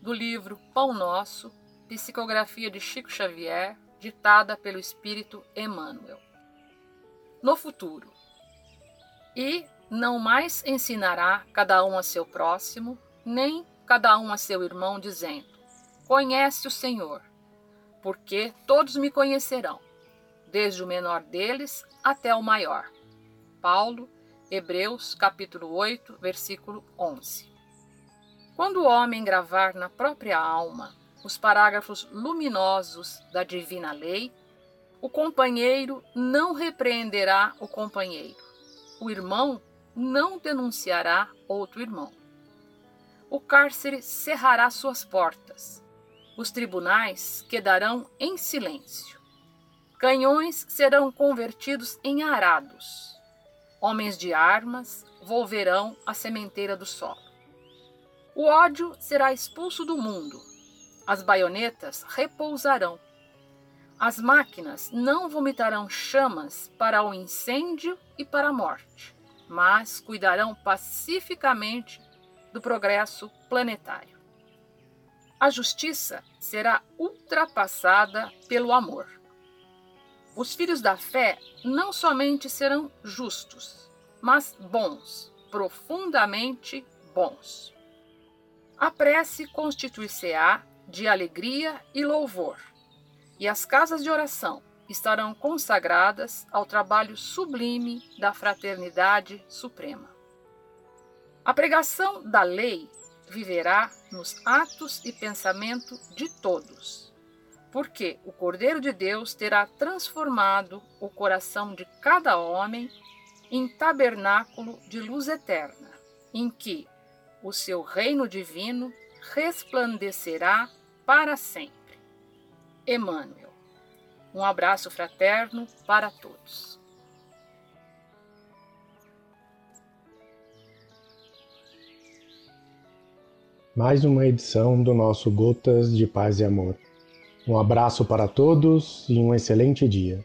do livro Pão Nosso, psicografia de Chico Xavier, ditada pelo Espírito Emmanuel. No futuro. E não mais ensinará cada um a seu próximo, nem cada um a seu irmão, dizendo: Conhece o Senhor, porque todos me conhecerão, desde o menor deles até o maior. Paulo, Hebreus, capítulo 8, versículo 11. Quando o homem gravar na própria alma os parágrafos luminosos da divina lei, o companheiro não repreenderá o companheiro, o irmão não denunciará outro irmão. O cárcere cerrará suas portas, os tribunais quedarão em silêncio. Canhões serão convertidos em arados Homens de armas volverão à sementeira do solo. O ódio será expulso do mundo. As baionetas repousarão. As máquinas não vomitarão chamas para o incêndio e para a morte, mas cuidarão pacificamente do progresso planetário. A justiça será ultrapassada pelo amor. Os filhos da fé não somente serão justos, mas bons, profundamente bons. A prece constituir-se-á de alegria e louvor, e as casas de oração estarão consagradas ao trabalho sublime da fraternidade suprema. A pregação da lei viverá nos atos e pensamento de todos porque o Cordeiro de Deus terá transformado o coração de cada homem em tabernáculo de luz eterna, em que o seu reino divino resplandecerá para sempre. Emmanuel. Um abraço fraterno para todos. Mais uma edição do nosso Gotas de Paz e Amor. Um abraço para todos e um excelente dia.